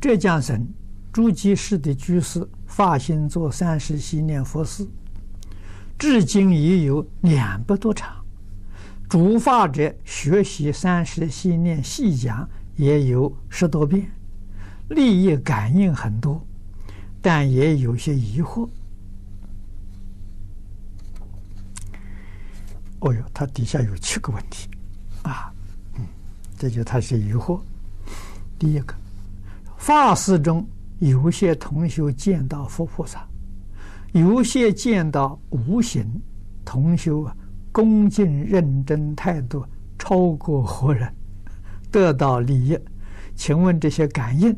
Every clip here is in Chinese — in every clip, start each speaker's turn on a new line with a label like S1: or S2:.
S1: 浙江省诸暨市的居士发心做三时系念佛事，至今已有两百多场。主法者学习三时系念细讲也有十多遍，利益感应很多，但也有些疑惑。哦哟，他底下有七个问题，啊，嗯，这就他是疑惑。第一个，法事中有些同修见到佛菩萨，有些见到无形同修啊。恭敬认真态度超过活人，得到利益。请问这些感应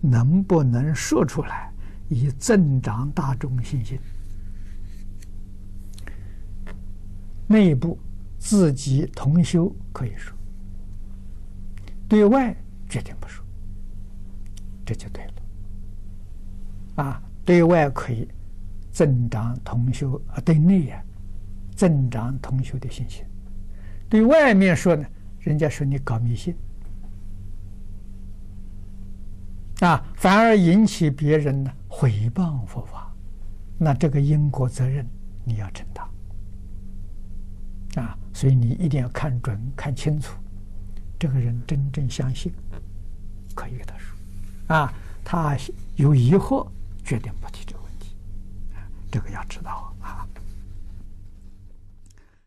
S1: 能不能说出来，以增长大众信心？内部自己同修可以说，对外决定不说，这就对了。啊，对外可以增长同修啊，对内呀。增长同修的信心，对外面说呢，人家说你搞迷信，啊，反而引起别人呢诽谤佛法，那这个因果责任你要承担，啊，所以你一定要看准、看清楚，这个人真正相信，可以跟他说，啊，他有疑惑，决定不提这个问题，这个要知道啊。